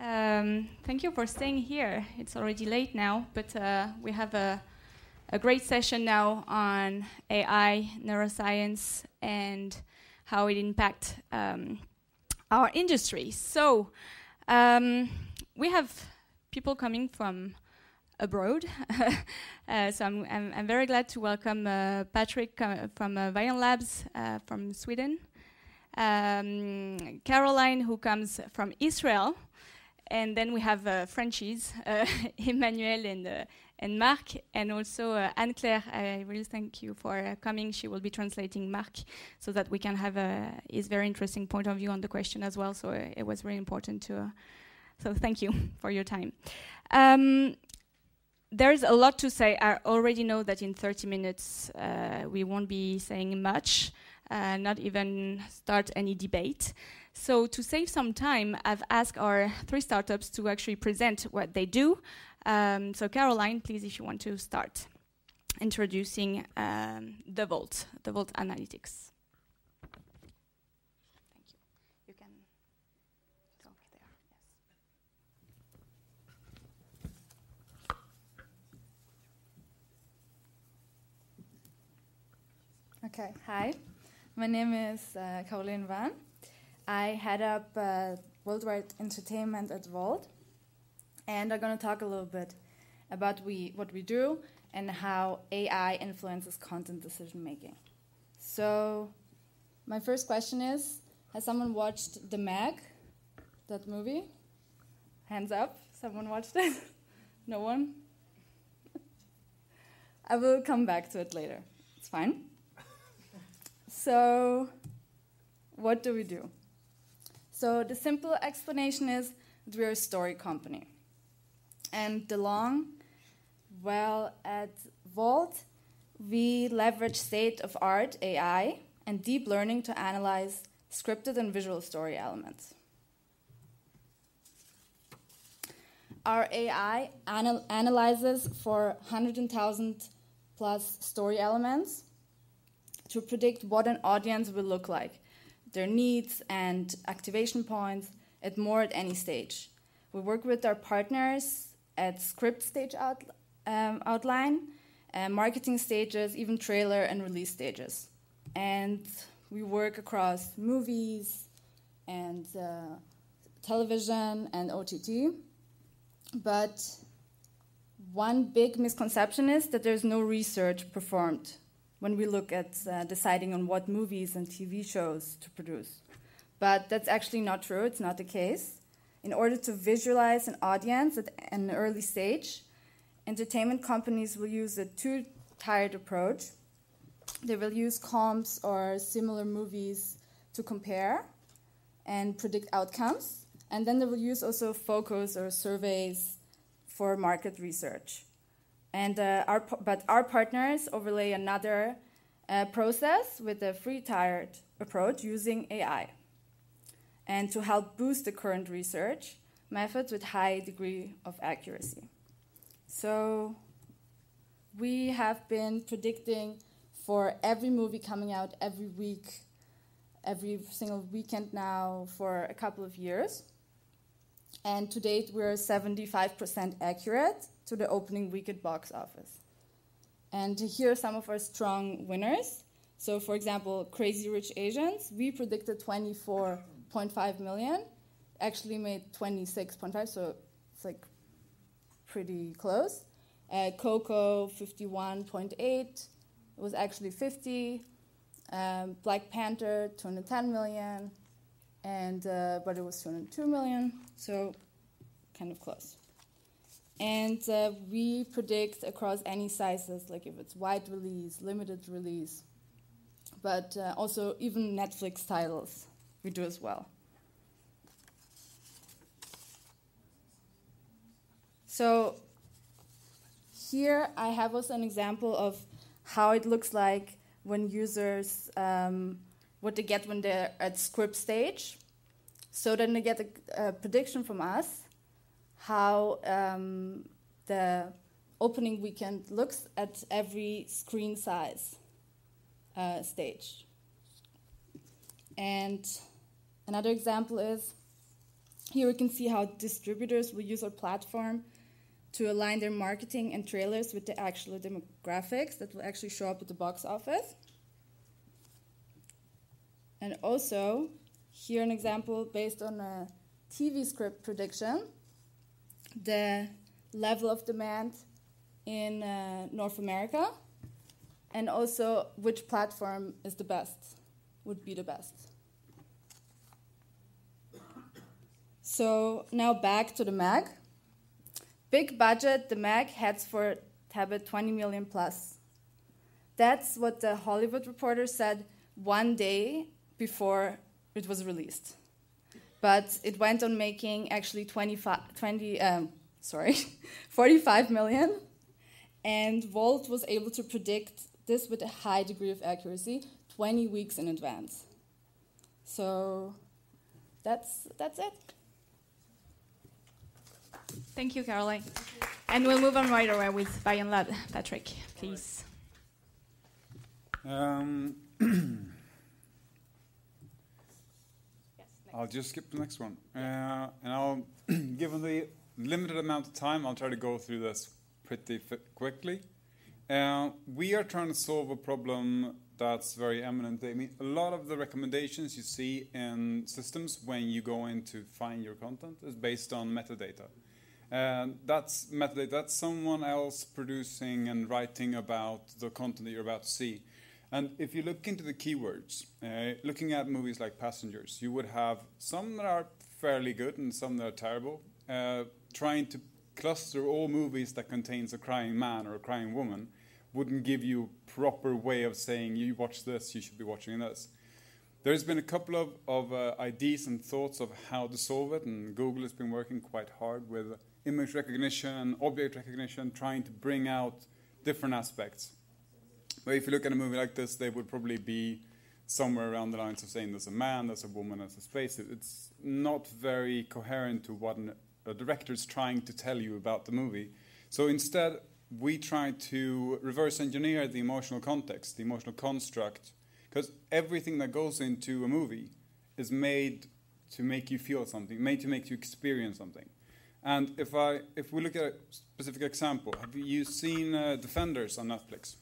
Um, thank you for staying here. It's already late now, but uh, we have a, a great session now on AI, neuroscience, and how it impacts um, our industry. So, um, we have people coming from abroad. uh, so I'm, I'm, I'm, very glad to welcome uh, Patrick uh, from uh, Vion Labs uh, from Sweden, um, Caroline who comes from Israel, and then we have uh, Frenchies, uh, Emmanuel and uh, and Marc, and also uh, Anne Claire. I really thank you for uh, coming. She will be translating Marc so that we can have a, his very interesting point of view on the question as well. So uh, it was really important to. Uh, so thank you for your time. Um, there's a lot to say. I already know that in 30 minutes uh, we won't be saying much, uh, not even start any debate. So to save some time, I've asked our three startups to actually present what they do. Um, so Caroline, please, if you want to start introducing um, the Vault, the Vault Analytics. Thank you. You can talk there. Yes. Okay. Hi, my name is uh, Caroline Van. I head up uh, worldwide entertainment at Vault and I'm going to talk a little bit about we, what we do and how AI influences content decision making. So, my first question is Has someone watched The Meg, that movie? Hands up. Someone watched it? no one? I will come back to it later. It's fine. So, what do we do? So, the simple explanation is that we're a story company and DeLong? Well, at Vault, we leverage state of art AI and deep learning to analyze scripted and visual story elements. Our AI anal analyzes for 100,000 plus story elements to predict what an audience will look like, their needs and activation points at more at any stage. We work with our partners at script stage out, um, outline, uh, marketing stages, even trailer and release stages. And we work across movies and uh, television and OTT. But one big misconception is that there's no research performed when we look at uh, deciding on what movies and TV shows to produce. But that's actually not true, it's not the case. In order to visualize an audience at an early stage, entertainment companies will use a two tiered approach. They will use comps or similar movies to compare and predict outcomes. And then they will use also focus or surveys for market research. And uh, our, but our partners overlay another uh, process with a three tiered approach using AI and to help boost the current research methods with high degree of accuracy. So we have been predicting for every movie coming out every week, every single weekend now for a couple of years. And to date, we're 75% accurate to the opening weekend box office. And here are some of our strong winners. So, for example, Crazy Rich Asians, we predicted 24.5 million, actually made 26.5, so it's like pretty close. Uh, Coco 51.8, it was actually 50. Um, Black Panther 210 million, and uh, but it was 202 million, so kind of close. And uh, we predict across any sizes, like if it's wide release, limited release, but uh, also even Netflix titles we do as well. So here I have also an example of how it looks like when users, um, what they get when they're at script stage. So then they get a, a prediction from us how um, the opening weekend looks at every screen size uh, stage. And another example is Here we can see how distributors will use our platform to align their marketing and trailers with the actual demographics that will actually show up at the box office. And also, here an example based on a TV script prediction, the level of demand in uh, North America, and also which platform is the best, would be the best. So now back to the Meg. Big budget, the Meg heads for Tebbit 20 million plus. That's what the Hollywood Reporter said one day before it was released. But it went on making actually 25, 20, um, sorry, 45 million. And Vault was able to predict this with a high degree of accuracy 20 weeks in advance. So that's, that's it. Thank you, Caroline. And we'll move on right away with Vion Lab. Patrick, please. Um, I'll just skip the next one. Uh, and I'll, given the limited amount of time, I'll try to go through this pretty quickly. Uh, we are trying to solve a problem that's very eminent. I mean, a lot of the recommendations you see in systems when you go in to find your content is based on metadata. And that's metadata, that's someone else producing and writing about the content that you're about to see. And if you look into the keywords, uh, looking at movies like Passengers, you would have some that are fairly good and some that are terrible. Uh, trying to cluster all movies that contains a crying man or a crying woman wouldn't give you a proper way of saying you watch this, you should be watching this. There's been a couple of, of uh, ideas and thoughts of how to solve it, and Google has been working quite hard with image recognition, object recognition, trying to bring out different aspects. But if you look at a movie like this, they would probably be somewhere around the lines of saying there's a man, there's a woman, there's a space. It's not very coherent to what an, a director is trying to tell you about the movie. So instead, we try to reverse engineer the emotional context, the emotional construct, because everything that goes into a movie is made to make you feel something, made to make you experience something. And if I, if we look at a specific example, have you seen uh, Defenders on Netflix?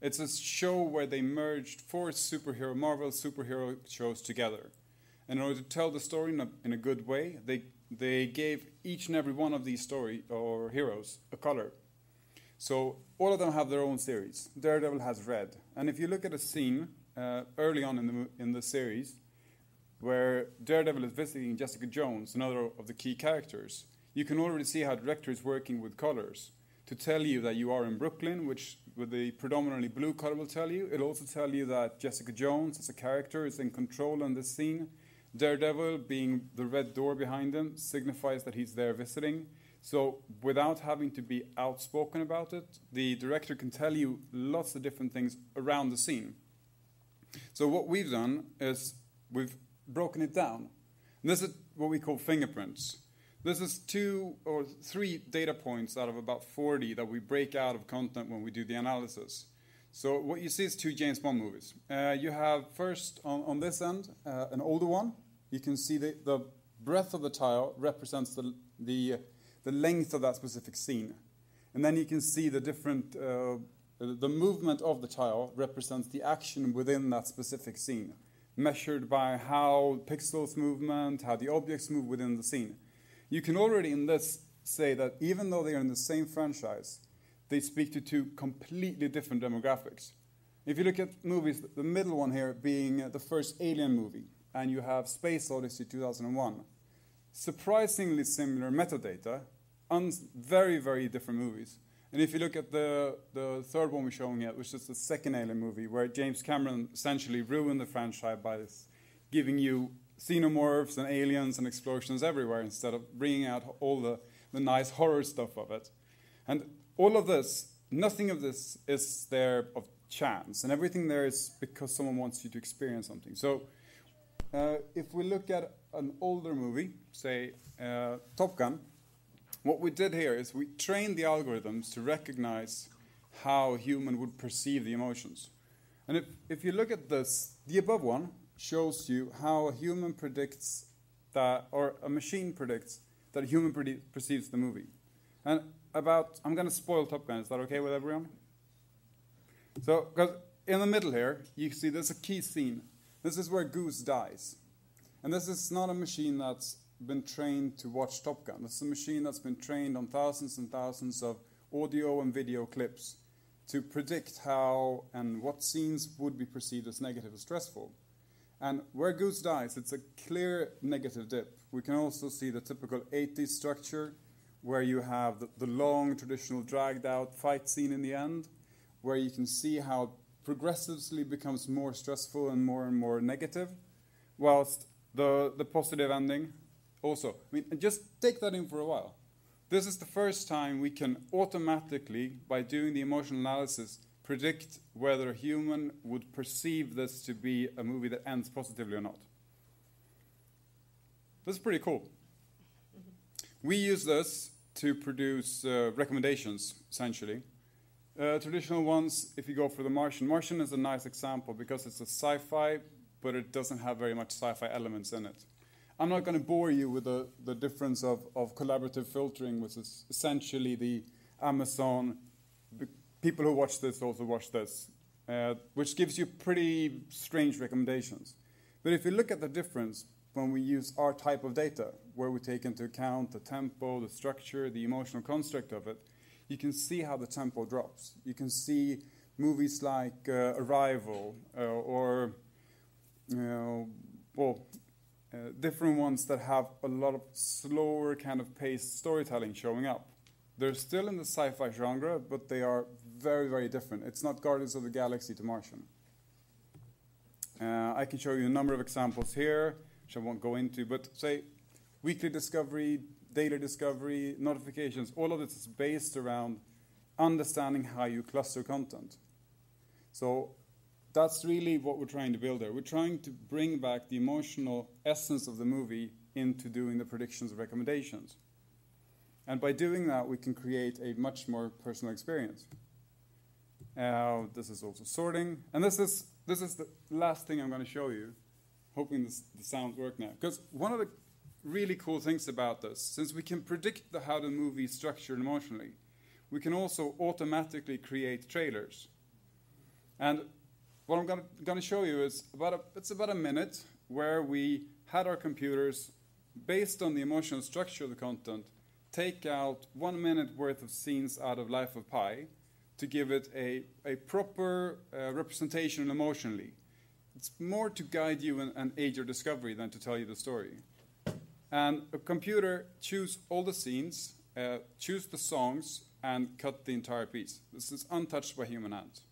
It's a show where they merged four superhero, Marvel superhero shows together. And in order to tell the story in a, in a good way, they, they gave each and every one of these story or heroes a color. So all of them have their own series. Daredevil has red. And if you look at a scene uh, early on in the, in the series where Daredevil is visiting Jessica Jones, another of the key characters, you can already see how director is working with colors to tell you that you are in Brooklyn, which with the predominantly blue color will tell you. It'll also tell you that Jessica Jones as a character is in control on this scene. Daredevil, being the red door behind him, signifies that he's there visiting. So, without having to be outspoken about it, the director can tell you lots of different things around the scene. So, what we've done is we've broken it down. And this is what we call fingerprints. This is two or three data points out of about 40 that we break out of content when we do the analysis. So what you see is two James Bond movies. Uh, you have first on, on this end uh, an older one. You can see the, the breadth of the tile represents the, the, the length of that specific scene. And then you can see the different, uh, the movement of the tile represents the action within that specific scene, measured by how pixels movement, how the objects move within the scene. You can already in this say that even though they are in the same franchise, they speak to two completely different demographics. If you look at movies, the middle one here being uh, the first Alien movie, and you have Space Odyssey 2001, surprisingly similar metadata, on very, very different movies. And if you look at the, the third one we're showing here, which is the second Alien movie, where James Cameron essentially ruined the franchise by giving you xenomorphs and aliens and explosions everywhere instead of bringing out all the, the nice horror stuff of it. And all of this, nothing of this is there of chance, and everything there is because someone wants you to experience something. So, uh, if we look at an older movie, say uh, Top Gun, what we did here is we trained the algorithms to recognize how a human would perceive the emotions. And if, if you look at this, the above one shows you how a human predicts that, or a machine predicts that a human predi- perceives the movie. And about, I'm going to spoil Top Gun. Is that okay with everyone? So, because in the middle here, you see there's a key scene. This is where Goose dies. And this is not a machine that's been trained to watch Top Gun. This is a machine that's been trained on thousands and thousands of audio and video clips to predict how and what scenes would be perceived as negative or stressful. And where Goose dies, it's a clear negative dip. We can also see the typical 80s structure where you have the, the long, traditional, dragged out fight scene in the end, where you can see how it progressively becomes more stressful and more and more negative, whilst the, the positive ending also. I mean, just take that in for a while. This is the first time we can automatically, by doing the emotional analysis, predict whether a human would perceive this to be a movie that ends positively or not. This is pretty cool. We use this to produce uh, recommendations, essentially. Uh, traditional ones, if you go for The Martian, Martian is a nice example because it's a sci fi, but it doesn't have very much sci fi elements in it. I'm not going to bore you with the, the difference of, of collaborative filtering, which is essentially the Amazon. People who watch this also watch this, uh, which gives you pretty strange recommendations. But if you look at the difference when we use our type of data, where we take into account the tempo, the structure, the emotional construct of it, you can see how the tempo drops. You can see movies like uh, Arrival uh, or, you know, well, uh, different ones that have a lot of slower kind of paced storytelling showing up. They're still in the sci-fi genre, but they are very, very different. It's not Guardians of the Galaxy to Martian. Uh, I can show you a number of examples here, which I won't go into, but say weekly discovery, daily discovery, notifications, all of this is based around understanding how you cluster content. So that's really what we're trying to build there. We're trying to bring back the emotional essence of the movie into doing the predictions and recommendations. And by doing that, we can create a much more personal experience. Uh, this is also sorting. And this is, this is the last thing I'm going to show you, hoping this, the sounds work now. Because one of the really cool things about this, since we can predict the, how the movie is structured emotionally, we can also automatically create trailers. And what I'm going to show you is about a, it's about a minute where we had our computers, based on the emotional structure of the content, take out one minute worth of scenes out of Life of Pi to give it a, a proper uh, representation emotionally. It's more to guide you and, and aid your discovery than to tell you the story. And a computer choose all the scenes, uh, choose the songs, and cut the entire piece. This is untouched by human hands.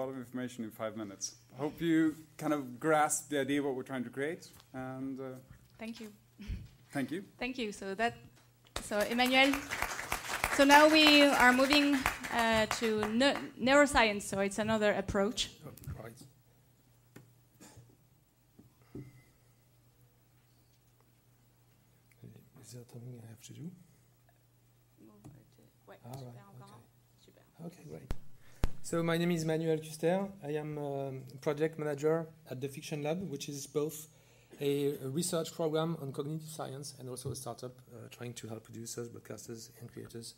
Lot of information in five minutes. Hope you kind of grasp the idea of what we're trying to create. And uh, thank you. Thank you. Thank you. So that, so Emmanuel. So now we are moving uh, to ne neuroscience. So it's another approach. Oh, right. Is there something I have to do? Ah, right. Okay. okay, great. So my name is Manuel Custer. I am um, project manager at the Fiction Lab, which is both a, a research program on cognitive science and also a startup uh, trying to help producers, broadcasters, and creators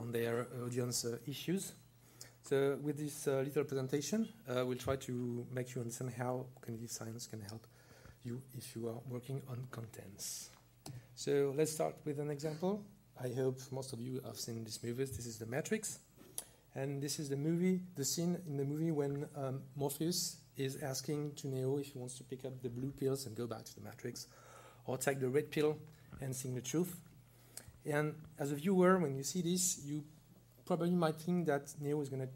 on their audience uh, issues. So with this uh, little presentation, uh, we'll try to make you understand how cognitive science can help you if you are working on contents. So let's start with an example. I hope most of you have seen this movie. This is The Matrix. And this is the movie, the scene in the movie when um, Morpheus is asking to Neo if he wants to pick up the blue pills and go back to the Matrix, or take the red pill and sing the truth. And as a viewer, when you see this, you probably might think that Neo is going to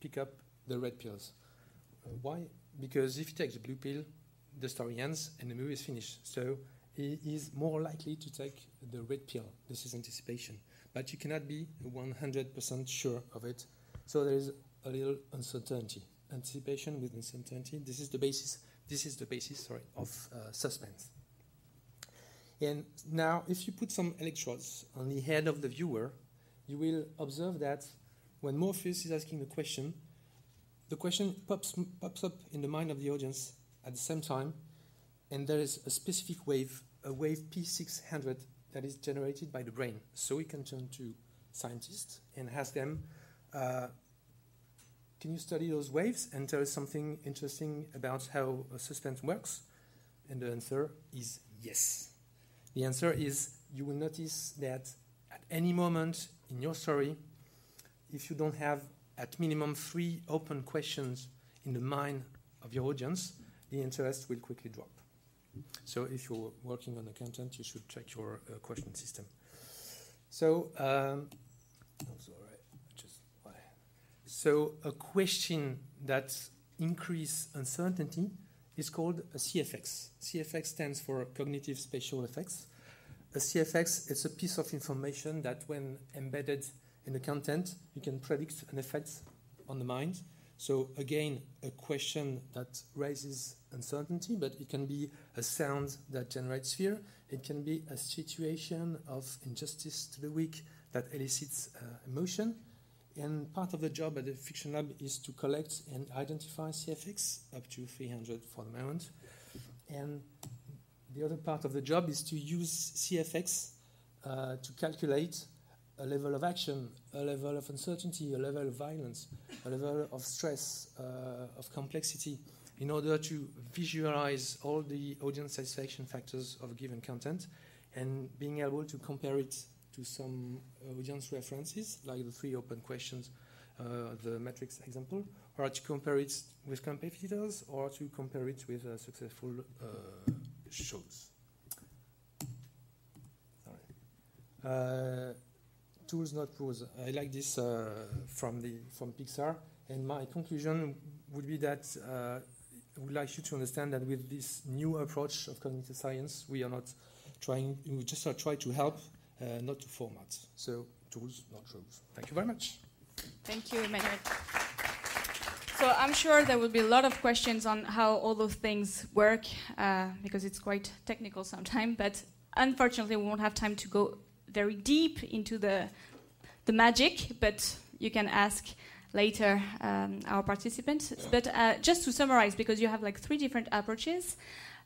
pick up the red pills. Uh, why? Because if he takes the blue pill, the story ends and the movie is finished. So he is more likely to take the red pill. This is anticipation. But you cannot be 100% sure of it. So there is a little uncertainty. Anticipation with uncertainty. This is the basis. This is the basis, sorry, of uh, suspense. And now, if you put some electrodes on the head of the viewer, you will observe that when Morpheus is asking the question, the question pops, pops up in the mind of the audience at the same time, and there is a specific wave, a wave P600, that is generated by the brain. So we can turn to scientists and ask them, uh, can you study those waves and tell us something interesting about how suspense works? And the answer is yes. The answer is you will notice that at any moment in your story, if you don't have at minimum three open questions in the mind of your audience, the interest will quickly drop. So if you're working on the content, you should check your uh, question system. So, um, so a question that increase uncertainty is called a CFX. CFX stands for cognitive special effects. A CFX is a piece of information that, when embedded in the content, you can predict an effect on the mind. So, again, a question that raises uncertainty, but it can be a sound that generates fear. It can be a situation of injustice to the weak that elicits uh, emotion. And part of the job at the Fiction Lab is to collect and identify CFX, up to 300 for the moment. And the other part of the job is to use CFX uh, to calculate a level of action, a level of uncertainty, a level of violence, a level of stress, uh, of complexity, in order to visualize all the audience satisfaction factors of a given content and being able to compare it to some audience references, like the three open questions, uh, the matrix example, or to compare it with competitors, or to compare it with uh, successful uh, shows. Sorry. tools, not rules. I like this from the from Pixar, and my conclusion would be that I would like you to understand that with this new approach of cognitive science, we are not trying, we just are trying to help, uh, not to format. So tools, not rules. Thank you very much. Thank you, Emmanuel. So I'm sure there will be a lot of questions on how all those things work, uh, because it's quite technical sometimes. But unfortunately, we won't have time to go very deep into the the magic. But you can ask later um, our participants. But uh, just to summarize, because you have like three different approaches.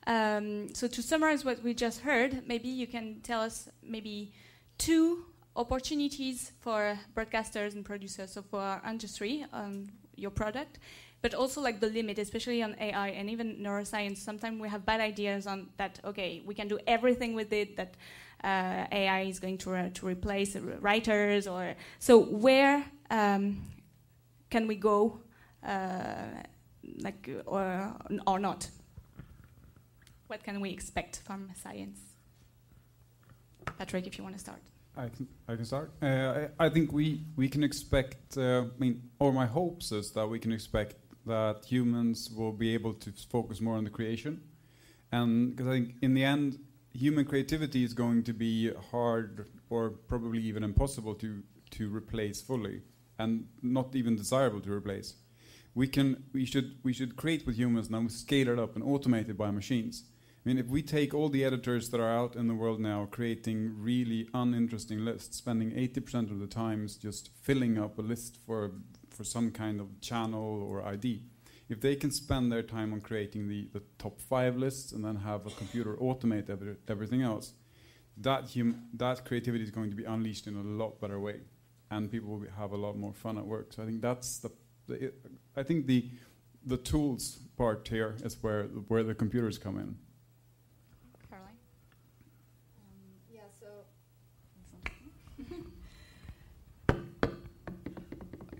Um, so to summarize what we just heard, maybe you can tell us maybe two opportunities for broadcasters and producers, so for our industry, um, your product, but also like the limit, especially on AI and even neuroscience. Sometimes we have bad ideas on that. Okay, we can do everything with it. That uh, AI is going to to replace writers, or so where um, can we go, uh, like or or not? What can we expect from science? Patrick, if you want to start. I can I can start. Uh, I, I, think we we can expect. Uh, I mean, or my hopes is that we can expect that humans will be able to focus more on the creation, and because I think in the end, human creativity is going to be hard or probably even impossible to to replace fully and not even desirable to replace. We can, we should, we should create with humans and then scale it up and automate it by machines. I mean, if we take all the editors that are out in the world now creating really uninteresting lists, spending 80% of the times just filling up a list for, for some kind of channel or ID, if they can spend their time on creating the, the top five lists and then have a computer automate every, everything else, that, hum, that creativity is going to be unleashed in a lot better way and people will have a lot more fun at work. So I think that's the, the I think the the tools part here is where where the computers come in. Caroline. Um, yeah,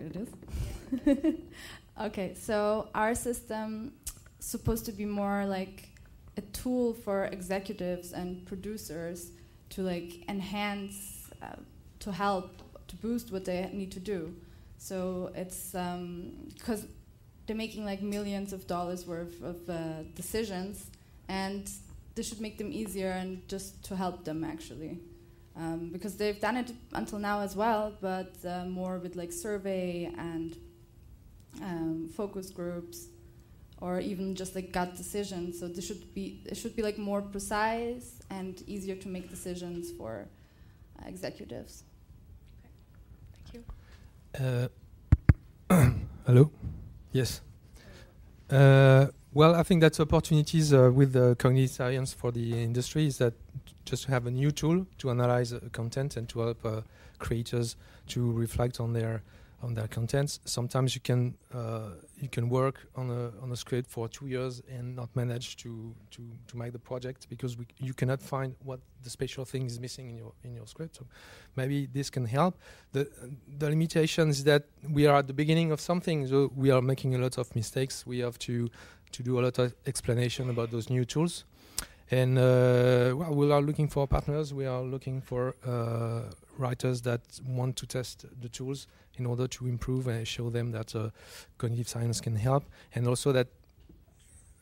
it is. okay, so our system supposed to be more like a tool for executives and producers to like enhance, uh, to help, to boost what they need to do. So it's because um, they're making like millions of dollars worth of uh, decisions, and this should make them easier and just to help them actually. Um, because they've done it until now as well, but uh, more with like survey and um, focus groups, or even just like gut decisions. So this should be it should be like more precise and easier to make decisions for uh, executives. Okay. Thank you. Uh, hello. Yes. Uh, well, I think that's opportunities uh, with the cognitive science for the industry is that just to have a new tool to analyze uh, content and to help uh, creators to reflect on their on their contents. Sometimes you can uh, you can work on a on a script for two years and not manage to to, to make the project because we, you cannot find what the special thing is missing in your in your script. So maybe this can help. The the limitation is that we are at the beginning of something, so we are making a lot of mistakes. We have to to do a lot of explanation about those new tools. And uh, well, we are looking for partners. We are looking for uh, writers that want to test the tools in order to improve and show them that uh, cognitive science can help, and also that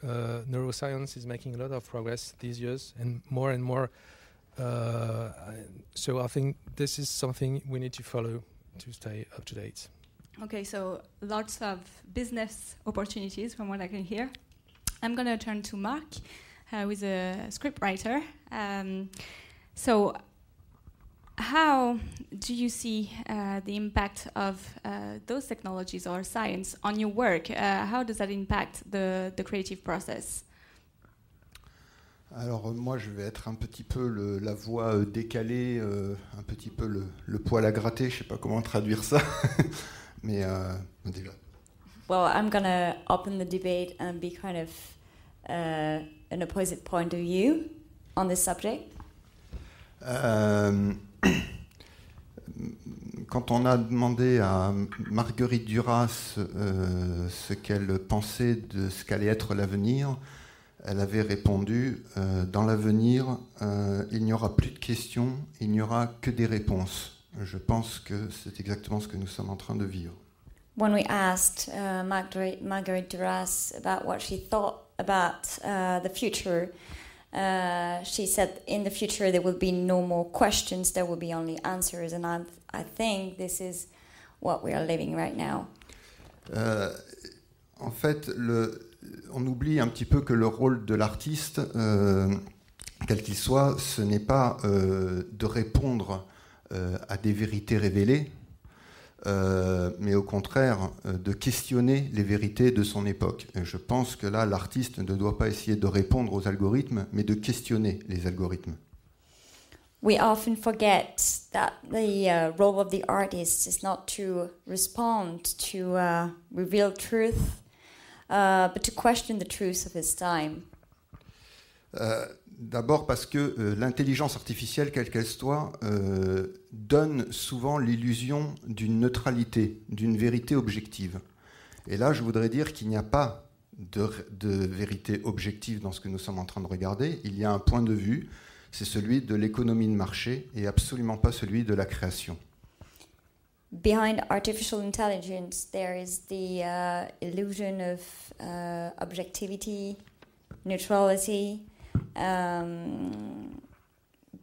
uh, neuroscience is making a lot of progress these years, and more and more. Uh, so I think this is something we need to follow to stay up to date. Okay, so lots of business opportunities from what I can hear. I'm going to turn to Mark who is a scriptwriter. Um, so, how do you see uh, the impact of uh, those technologies or science on your work? Uh, how does that impact the, the creative process? Alors moi je vais être un petit peu le, la voix euh, décalée, euh, un petit peu le, le, poil à gratter, je ne sais pas comment traduire ça, mais euh, déjà. Well, I'm gonna open the debate and be kind of uh, an opposite point of view on this subject? Euh, quand on a demandé à Marguerite Duras euh, ce qu'elle pensait de ce qu'allait être l'avenir, elle avait répondu euh, Dans l'avenir, euh, il n'y aura plus de questions, il n'y aura que des réponses. Je pense que c'est exactement ce que nous sommes en train de vivre. When we asked uh, Marguerite, Marguerite Duras about what she thought about uh, the future. Uh, she said in the future there will be no more questions, there will be only answers, and I, I think this is what we are living right now. Euh, en fait, le, on oublie un petit peu que le rôle de l'artiste, euh, quel qu'il soit, ce n'est pas euh, de répondre euh, à des vérités révélées, euh, mais au contraire euh, de questionner les vérités de son époque. Et je pense que là, l'artiste ne doit pas essayer de répondre aux algorithmes, mais de questionner les algorithmes. We often forget that the uh, role of the artist is not to respond to uh, reveal truth, uh, but to question the truth of his time. D'abord parce que euh, l'intelligence artificielle, quelle qu'elle soit, euh, donne souvent l'illusion d'une neutralité, d'une vérité objective. Et là, je voudrais dire qu'il n'y a pas de, de, vérité objective dans ce que nous sommes en train de regarder. Il y a un point de vue, c'est celui de l'économie de marché et absolument pas celui de la création. Behind artificial intelligence, there is the uh, illusion of uh, objectivity, neutrality. Um,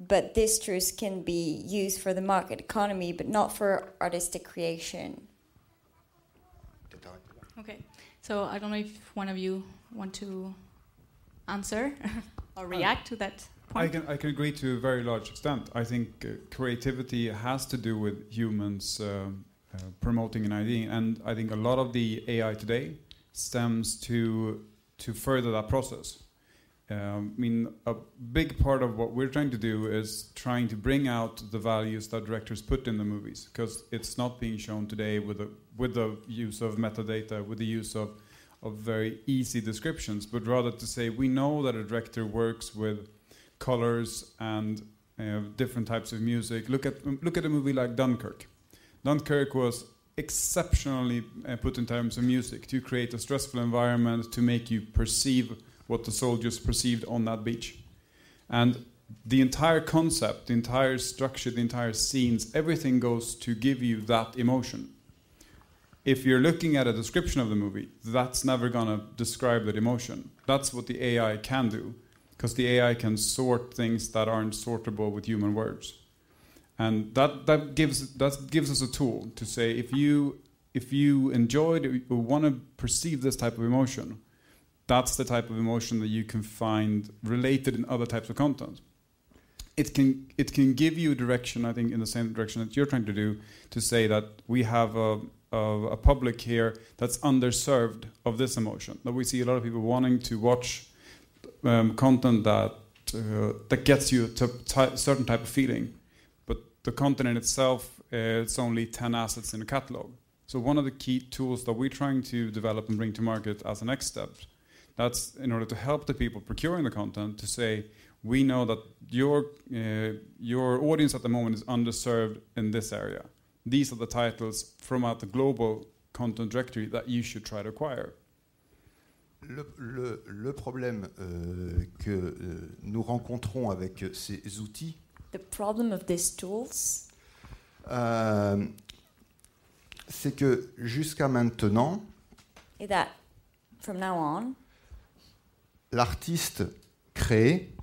but this truth can be used for the market economy, but not for artistic creation. Okay, so I don't know if one of you want to answer or react to that. Point. I can I can agree to a very large extent. I think uh, creativity has to do with humans uh, uh, promoting an idea, and I think a lot of the AI today stems to to further that process. Um, I mean, a big part of what we're trying to do is trying to bring out the values that directors put in the movies, because it's not being shown today with the with the use of metadata, with the use of of very easy descriptions, but rather to say we know that a director works with colors and uh, different types of music. Look at look at a movie like Dunkirk. Dunkirk was exceptionally uh, put in terms of music to create a stressful environment to make you perceive what the soldiers perceived on that beach. And the entire concept, the entire structure, the entire scenes, everything goes to give you that emotion. If you're looking at a description of the movie, that's never going to describe that emotion. That's what the AI can do, because the AI can sort things that aren't sortable with human words. And that, that, gives, that gives us a tool to say if you, if you enjoyed or want to perceive this type of emotion, that's the type of emotion that you can find related in other types of content. It can it can give you direction, I think, in the same direction that you're trying to do, to say that we have a, a, a public here that's underserved of this emotion. That we see a lot of people wanting to watch um, content that uh, that gets you to a certain type of feeling, but the content in itself uh, it's only ten assets in a catalog. So one of the key tools that we're trying to develop and bring to market as a next step that's in order to help the people procuring the content to say, we know that your uh, your audience at the moment is underserved in this area. These are the titles from out the global content directory that you should try to acquire. Le, le, le problème euh, que euh, nous rencontrons avec ces outils, the problem of these tools, euh, c'est que jusqu'à maintenant, is that from now on, l'artiste créait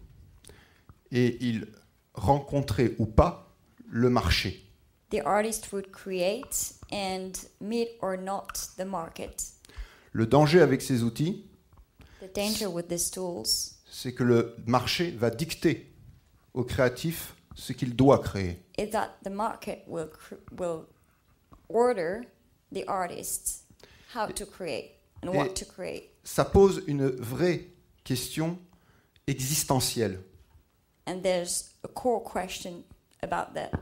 et il rencontrait ou pas le marché. The artist would create and meet or not the market. Le danger avec ces outils, the danger with these tools, c'est que le marché va dicter au créatif ce qu'il doit créer. Is that the market will, will order the artists how to create and what to create. Ça pose une vraie question existentielle. And there's a core question about that.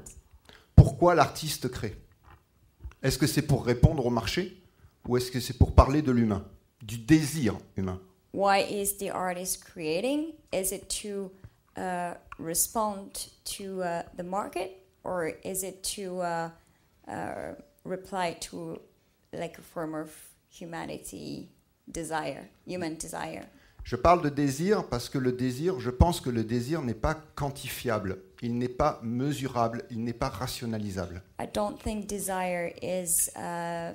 Pourquoi l'artiste crée? Est-ce que c'est pour répondre au marché ou est-ce que c'est pour parler de l'humain, du désir humain? Why is the artist creating? Is it to uh, respond to uh, the market or is it to uh, uh, reply to like a form of humanity desire, human desire? Je parle de désir parce que le désir, je pense que le désir n'est pas quantifiable, il n'est pas mesurable, il n'est pas rationalisable. I don't think desire is uh,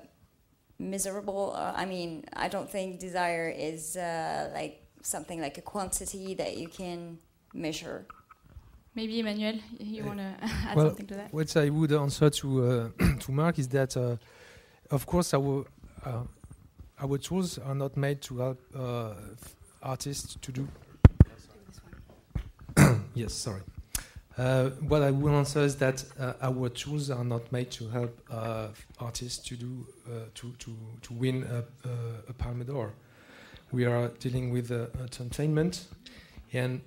miserable. Uh, I mean, I don't think desire is uh, like something like a quantity that you can measure. Maybe Emmanuel, you want to add well, something to that? What I would answer to uh, to Mark is that, uh, of course, our uh, our tools are not made to help uh, artists to do. yes, sorry. Uh, what I will answer is that uh, our tools are not made to help uh, artists to do uh, to, to to win a, a, Palme d'Or. We are dealing with uh, entertainment, and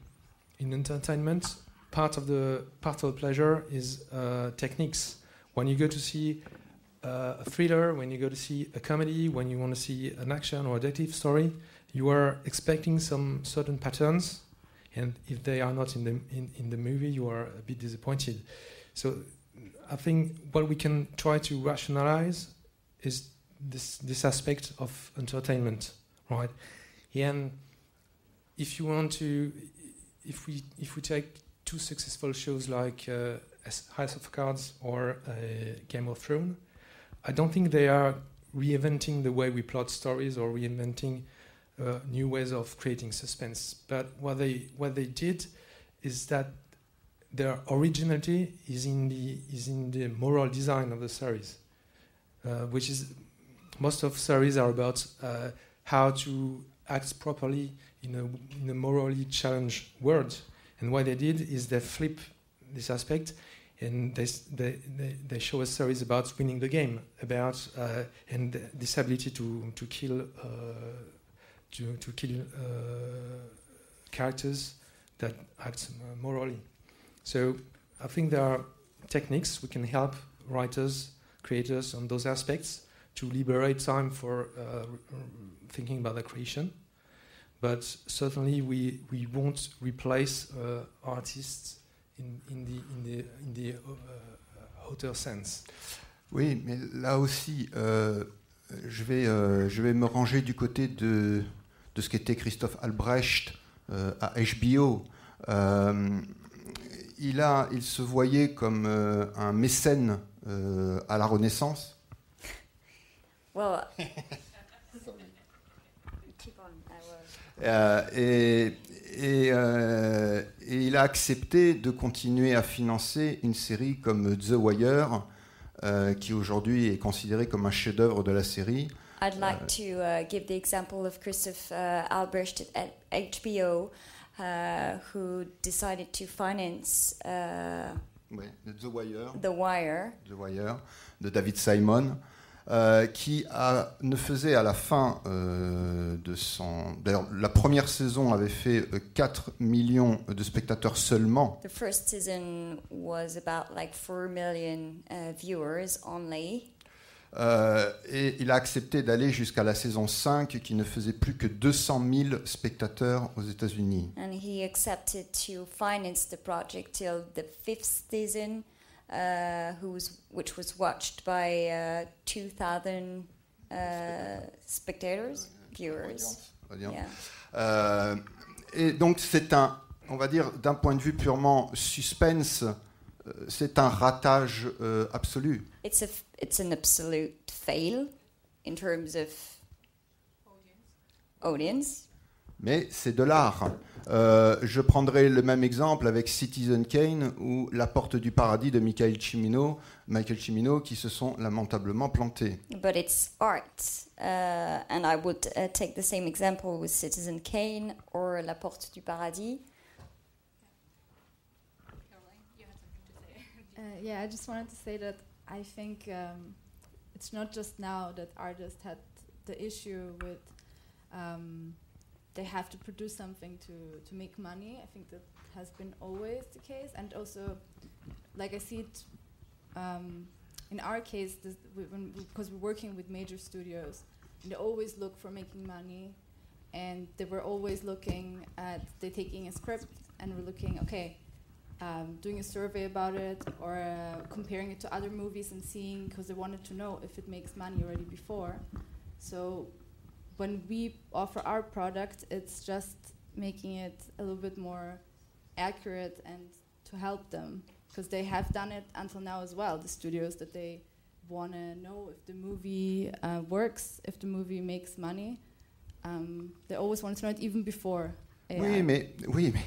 in entertainment, part of the part of the pleasure is uh, techniques. When you go to see a thriller, when you go to see a comedy, when you want to see an action or a detective story, you are expecting some certain patterns, and if they are not in the in, in the movie, you are a bit disappointed. So I think what we can try to rationalize is this this aspect of entertainment, right? And if you want to, if we if we take two successful shows like uh, House of Cards or uh, Game of Thrones, I don't think they are reinventing the way we plot stories or reinventing uh, new ways of creating suspense. But what they what they did is that their originality is in the is in the moral design of the series, uh, which is most of series are about uh, how to act properly in a in a morally challenged world. And what they did is they flip this aspect and they, they, they, show a series about winning the game, about uh, and this ability to to kill uh, to, to kill uh, characters that act morally. So I think there are techniques we can help writers, creators on those aspects to liberate time for uh, thinking about the creation. But certainly we, we won't replace uh, artists in, in the, in the, in the uh, sense. Oui, mais là aussi, euh, je, vais, euh, je vais me ranger du côté de, de ce qu'était Christophe Albrecht euh, à HBO. Euh, il, a, il se voyait comme euh, un mécène à la Renaissance. Well. Euh, et, et, et il a accepté de continuer à financer une série comme The Wire, qui aujourd'hui est considérée comme un chef-d'œuvre de la série. I'd like to uh, give the example of Christoph uh, Albrecht at HBO, uh, who decided to finance uh, Ouais, The Wire. The Wire. The Wire de David Simon, euh, qui a, ne faisait à la fin euh, de son. D'ailleurs, la première saison avait fait euh, 4 millions de spectateurs seulement. The first season was about like 4 million uh, viewers only. Euh, et il a accepté d'aller jusqu'à la saison 5, qui ne faisait plus que 200 000 spectateurs aux États-Unis. And he accepted to finance the project till the fifth season, uh, who's, which was watched by uh, 2,000 uh, spectators, viewers. dire. Yeah. Euh, et donc, c'est un, on va dire, d'un point de vue purement suspense, c'est un ratage euh, absolu. It's, a it's an absolute fail in terms of audience. Mais c'est de l'art. Euh, je prendrai le même exemple avec Citizen Kane ou La Porte du Paradis de Michael Cimino, Michael Cimino qui se sont lamentablement plantés. but it's art. Uh, and I would uh, take the same example with Citizen Kane or La Porte du Paradis. Uh, yeah, I just wanted to say that I think um, it's not just now that artists had the issue with um, they have to produce something to, to make money. I think that has been always the case, and also, like I see it um, in our case, this, we, because we're working with major studios, they always look for making money, and they were always looking at they taking a script and we're looking okay um, doing a survey about it or uh, comparing it to other movies and seeing because they wanted to know if it makes money already before. So when we offer our product, it's just making it a little bit more accurate and to help them because they have done it until now as well. The studios that they want to know if the movie uh, works, if the movie makes money. Um, they always wanted to know it even before. Oui, mais, oui, mais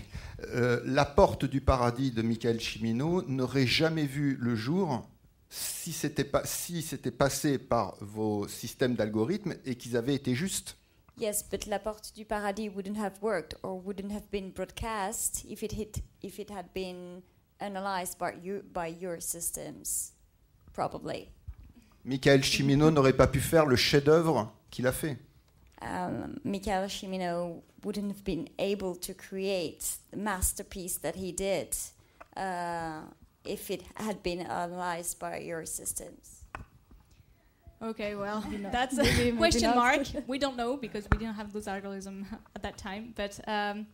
euh, La Porte du Paradis de Michael Cimino n'aurait jamais vu le jour si c'était pas si c'était passé par vos systèmes d'algorithmes et qu'ils avaient été justes. Yes, but La Porte du Paradis wouldn't have worked or wouldn't have been broadcast if it hit, if it had been analyzed by you by your systems, probably. Michael Cimino n'aurait pas pu faire le chef-d'œuvre qu'il a fait. Um, Michael Cimino wouldn't have been able to create the masterpiece that he did uh, if it had been analyzed by your systems. Okay, well, Maybe not. that's Maybe- a maybe question not. mark. we don't know because we didn't have those algorithms at that time. But um,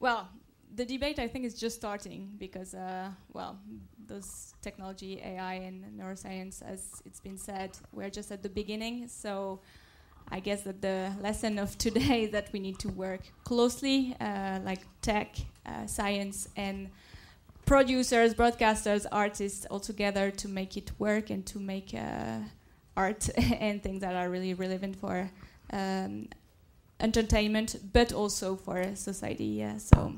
well, the debate I think is just starting because uh, well, those technology, AI, and neuroscience, as it's been said, we're just at the beginning. So. I guess that the lesson of today is that we need to work closely, uh, like tech, uh, science, and producers, broadcasters, artists all together to make it work and to make uh, art and things that are really relevant for um, entertainment, but also for society. So,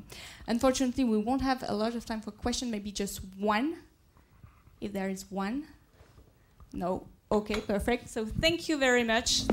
unfortunately, we won't have a lot of time for questions. Maybe just one, if there is one. No. Okay, perfect. So, thank you very much.